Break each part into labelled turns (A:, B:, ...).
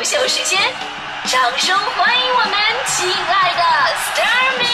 A: 爆笑时间，掌声欢迎我们亲爱的 s t a r m y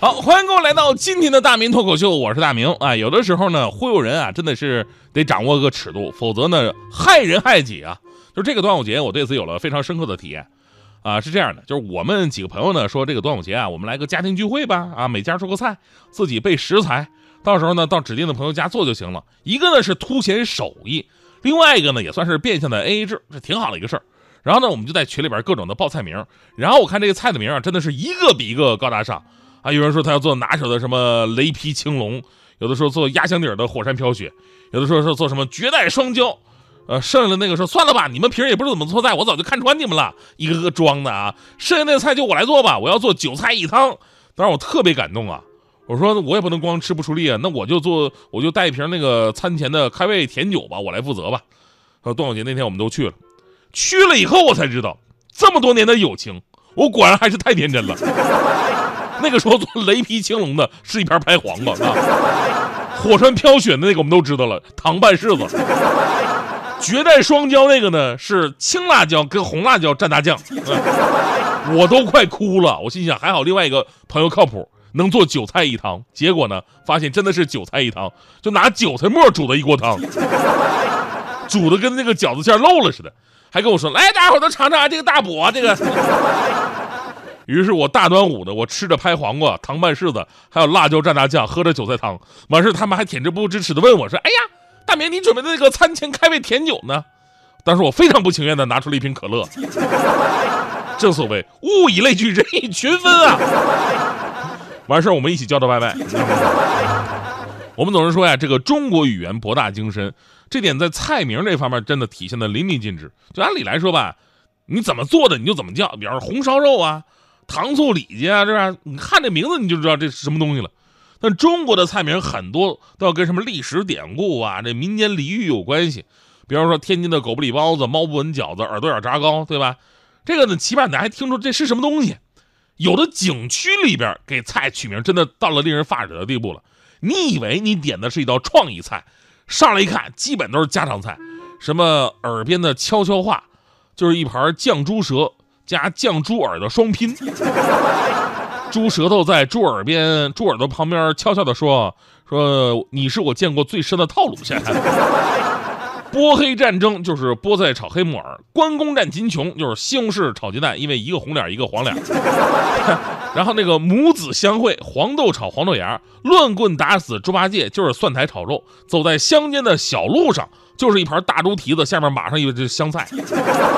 B: 好，欢迎各位来到今天的大明脱口秀，我是大明啊。有的时候呢，忽悠人啊，真的是得掌握个尺度，否则呢，害人害己啊。就这个端午节，我对此有了非常深刻的体验啊。是这样的，就是我们几个朋友呢说，这个端午节啊，我们来个家庭聚会吧啊，每家做个菜，自己备食材，到时候呢到指定的朋友家做就行了。一个呢是凸显手艺，另外一个呢也算是变相的 AA 制，这挺好的一个事儿。然后呢，我们就在群里边各种的报菜名，然后我看这个菜的名啊，真的是一个比一个高大上。啊，有人说他要做拿手的什么雷劈青龙，有的说做压箱底儿的火山飘雪，有的说是做什么绝代双骄，呃，剩下的那个说算了吧，你们平时也不知道怎么做菜，我早就看穿你们了，一个个装的啊，剩下那个菜就我来做吧，我要做韭菜一汤。当时我特别感动啊，我说我也不能光吃不出力啊，那我就做，我就带一瓶那个餐前的开胃甜酒吧，我来负责吧。说，端午节那天我们都去了，去了以后我才知道，这么多年的友情，我果然还是太天真了。那个时候做雷劈青龙的是一盘拍黄瓜啊，火山飘雪的那个我们都知道了，糖拌柿子，绝代双骄那个呢是青辣椒跟红辣椒蘸大酱，我都快哭了。我心想还好另外一个朋友靠谱，能做韭菜一汤。结果呢，发现真的是韭菜一汤，就拿韭菜末煮的一锅汤，煮的跟那个饺子馅漏了似的，还跟我说来，大家伙都尝尝这个大补啊，这个。于是我大端午的，我吃着拍黄瓜、糖拌柿子，还有辣椒蘸大酱，喝着韭菜汤。完事他们还恬不知耻的问我说：“哎呀，大明，你准备的那个餐前开胃甜酒呢？”当时我非常不情愿的拿出了一瓶可乐。正所谓物以类聚，人以群分啊。完事我们一起叫的外卖。我们总是说呀，这个中国语言博大精深，这点在菜名这方面真的体现的淋漓尽致。就按理来说吧，你怎么做的你就怎么叫，比方说红烧肉啊。糖醋里脊啊，是吧？你看这名字你就知道这是什么东西了。但中国的菜名很多都要跟什么历史典故啊、这民间俚语有关系。比方说天津的狗不理包子、猫不闻饺子、耳朵眼炸糕，对吧？这个呢，起码你还听出这是什么东西。有的景区里边给菜取名，真的到了令人发指的地步了。你以为你点的是一道创意菜，上来一看，基本都是家常菜。什么耳边的悄悄话，就是一盘酱猪舌。加酱猪耳的双拼，猪舌头在猪耳边，猪耳朵旁边悄悄地说：“说你是我见过最深的套路线。”波黑战争就是菠菜炒黑木耳，关公战秦琼就是西红柿炒鸡蛋，因为一个红脸一个黄脸。然后那个母子相会，黄豆炒黄豆芽，乱棍打死猪八戒就是蒜苔炒肉，走在乡间的小路上就是一盘大猪蹄子，下面码上一个香菜。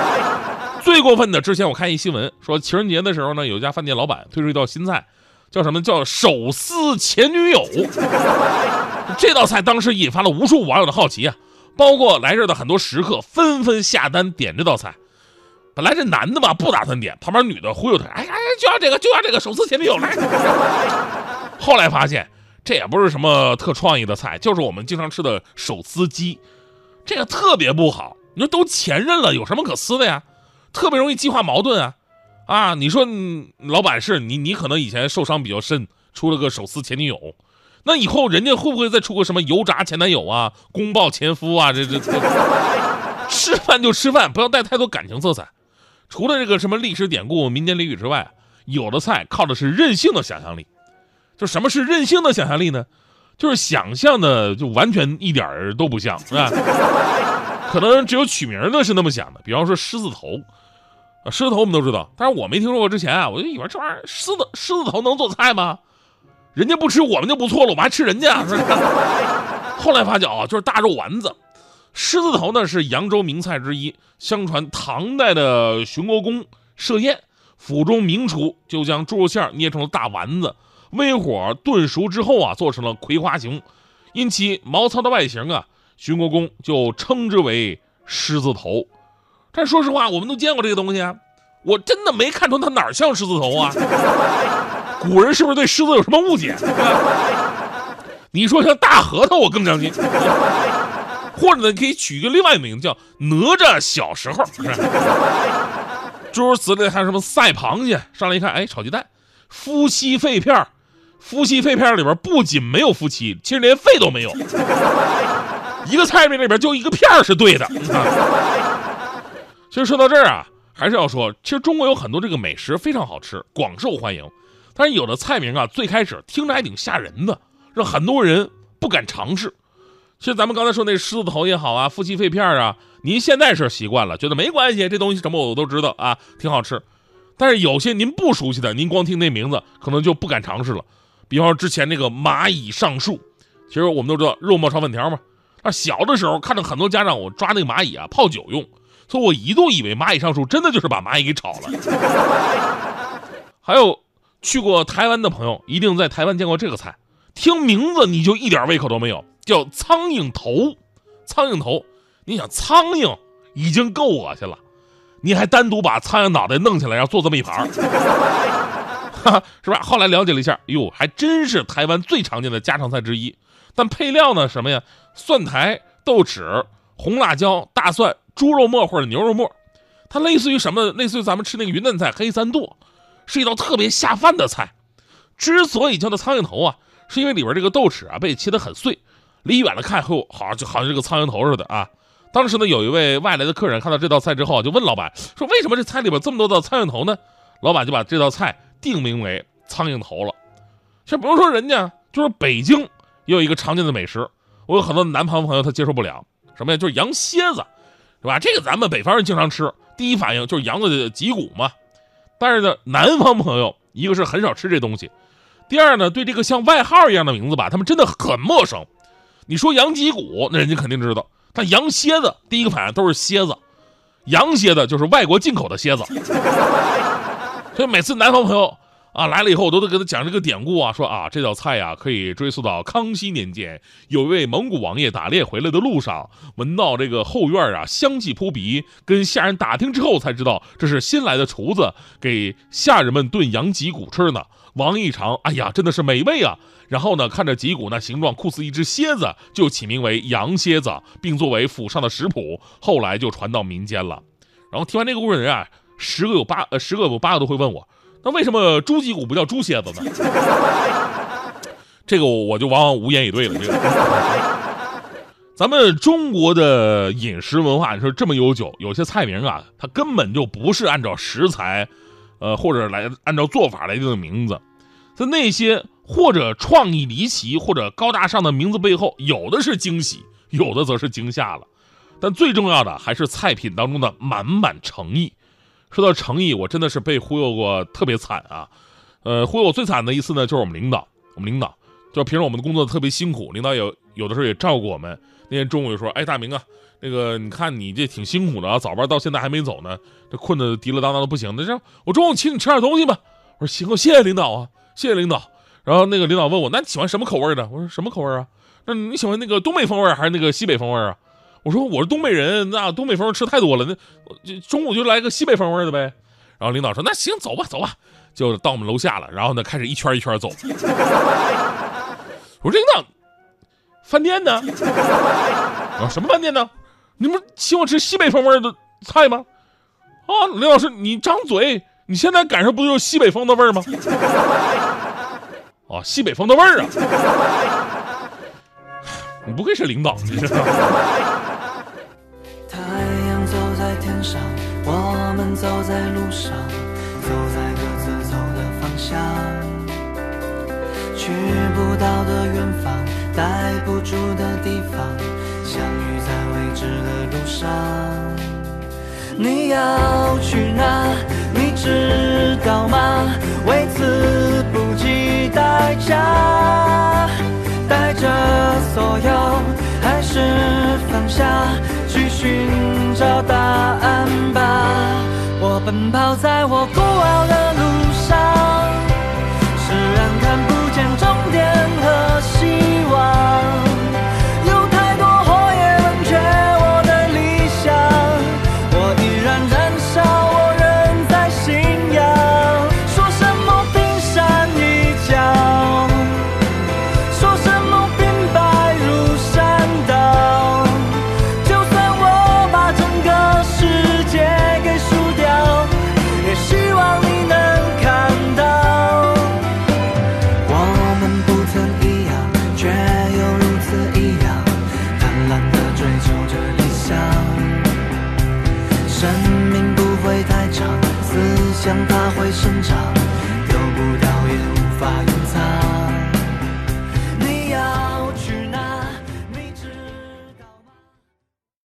B: 最过分的，之前我看一新闻说，情人节的时候呢，有一家饭店老板推出一道新菜，叫什么叫手撕前女友。这道菜当时引发了无数网友的好奇啊，包括来这儿的很多食客纷纷下单点这道菜。本来这男的吧不打算点，旁边女的忽悠他，哎呀，就要这个，就要这个手撕前女友来。后来发现这也不是什么特创意的菜，就是我们经常吃的手撕鸡，这个特别不好。你说都前任了，有什么可撕的呀？特别容易激化矛盾啊，啊！你说老板是你，你可能以前受伤比较深，出了个手撕前女友，那以后人家会不会再出个什么油炸前男友啊、公报前夫啊？这这吃饭就吃饭，不要带太多感情色彩。除了这个什么历史典故、民间俚语之外，有的菜靠的是任性的想象力。就什么是任性的想象力呢？就是想象的就完全一点儿都不像，是吧？可能只有取名的是那么想的，比方说狮子头。狮子头我们都知道，但是我没听说过之前啊，我就以为这玩意儿狮子狮子头能做菜吗？人家不吃我们就不错了，我们还吃人家。后来发觉啊，就是大肉丸子。狮子头呢是扬州名菜之一，相传唐代的巡国公设宴，府中名厨就将猪肉馅捏成了大丸子，微火炖熟之后啊，做成了葵花形，因其毛糙的外形啊，巡国公就称之为狮子头。但说实话，我们都见过这个东西啊，我真的没看出它哪儿像狮子头啊。古人是不是对狮子有什么误解？你说像大核桃，我更相信。或者呢，可以取一个另外一名字，叫哪吒小时候。诸如此类，还有什么赛螃蟹？上来一看，哎，炒鸡蛋，夫妻肺片，夫妻肺片里边不仅没有夫妻，其实连肺都没有。一个菜名里边就一个片儿是对的。其实说到这儿啊，还是要说，其实中国有很多这个美食非常好吃，广受欢迎。但是有的菜名啊，最开始听着还挺吓人的，让很多人不敢尝试。其实咱们刚才说那狮子头也好啊，夫妻肺片啊，您现在是习惯了，觉得没关系，这东西什么我都知道啊，挺好吃。但是有些您不熟悉的，您光听那名字可能就不敢尝试了。比方说之前那个蚂蚁上树，其实我们都知道肉末炒粉条嘛。那小的时候看到很多家长我抓那个蚂蚁啊泡酒用，所以我一度以为蚂蚁上树真的就是把蚂蚁给炒了。还有去过台湾的朋友，一定在台湾见过这个菜，听名字你就一点胃口都没有，叫苍蝇头。苍蝇头，你想苍蝇已经够恶心了，你还单独把苍蝇脑袋弄起来，然后做这么一盘儿，是吧？后来了解了一下，哟，还真是台湾最常见的家常菜之一。但配料呢，什么呀？蒜苔、豆豉、红辣椒、大蒜、猪肉末或者牛肉末，它类似于什么？类似于咱们吃那个云南菜黑三剁，是一道特别下饭的菜。之所以叫它苍蝇头啊，是因为里边这个豆豉啊被切得很碎，离远了看后好像就好像这个苍蝇头似的啊。当时呢，有一位外来的客人看到这道菜之后，就问老板说：“为什么这菜里边这么多道苍蝇头呢？”老板就把这道菜定名为苍蝇头了。像比如说人家就是北京也有一个常见的美食，我有很多南方朋友他接受不了，什么呀？就是羊蝎子，是吧？这个咱们北方人经常吃，第一反应就是羊的脊骨嘛。但是呢，南方朋友一个是很少吃这东西，第二呢，对这个像外号一样的名字吧，他们真的很陌生。你说羊脊骨，那人家肯定知道，但羊蝎子第一个反应都是蝎子，羊蝎子就是外国进口的蝎子。所以每次南方朋友啊来了以后，我都得给他讲这个典故啊，说啊这道菜呀、可以追溯到康熙年间，有一位蒙古王爷打猎回来的路上，闻到这个后院啊香气扑鼻，跟下人打听之后才知道这是新来的厨子给下人们炖羊脊骨吃呢。王一尝，哎呀，真的是美味啊！然后呢，看着脊骨那形状酷似一只蝎子，就起名为羊蝎子，并作为府上的食谱，后来就传到民间了。然后听完这个故事的人啊，十个有八呃十个有八个都会问我，那为什么猪脊骨不叫猪蝎子呢？这个我就往往无言以对了。这个，咱们中国的饮食文化，你说这么悠久，有些菜名啊，它根本就不是按照食材，呃，或者来按照做法来定的名字。在那些或者创意离奇或者高大上的名字背后，有的是惊喜，有的则是惊吓了。但最重要的还是菜品当中的满满诚意。说到诚意，我真的是被忽悠过特别惨啊！呃，忽悠我最惨的一次呢，就是我们领导，我们领导就平时我们的工作特别辛苦，领导有有的时候也照顾我们。那天中午就说：“哎，大明啊，那个你看你这挺辛苦的啊，早班到现在还没走呢，这困得滴了当当的不行。那这样我中午请你吃点东西吧。”我说：“行，谢谢领导啊，谢谢领导。”然后那个领导问我：“那你喜欢什么口味的？”我说：“什么口味啊？那你喜欢那个东北风味还是那个西北风味啊？”我说：“我是东北人，那东北风吃太多了，那中午就来个西北风味的呗。”然后领导说：“那行，走吧，走吧。”就到我们楼下了，然后呢开始一圈一圈走。我说：“领导，饭店呢？啊，什么饭店呢？你们请我吃西北风味的菜吗？啊，林老师，你张嘴，你现在赶上不就是西北风的味儿吗？啊，西北风的味儿啊！你不愧是领导，你知道吗？
C: 们走在路上，走在各自走的方向。去不到的远方，待不住的地方，相遇在未知的路上。你要去哪？你知道吗？为此不计代价，带着所有，还是放下，去寻找答案吧。奔跑在我孤傲的成长，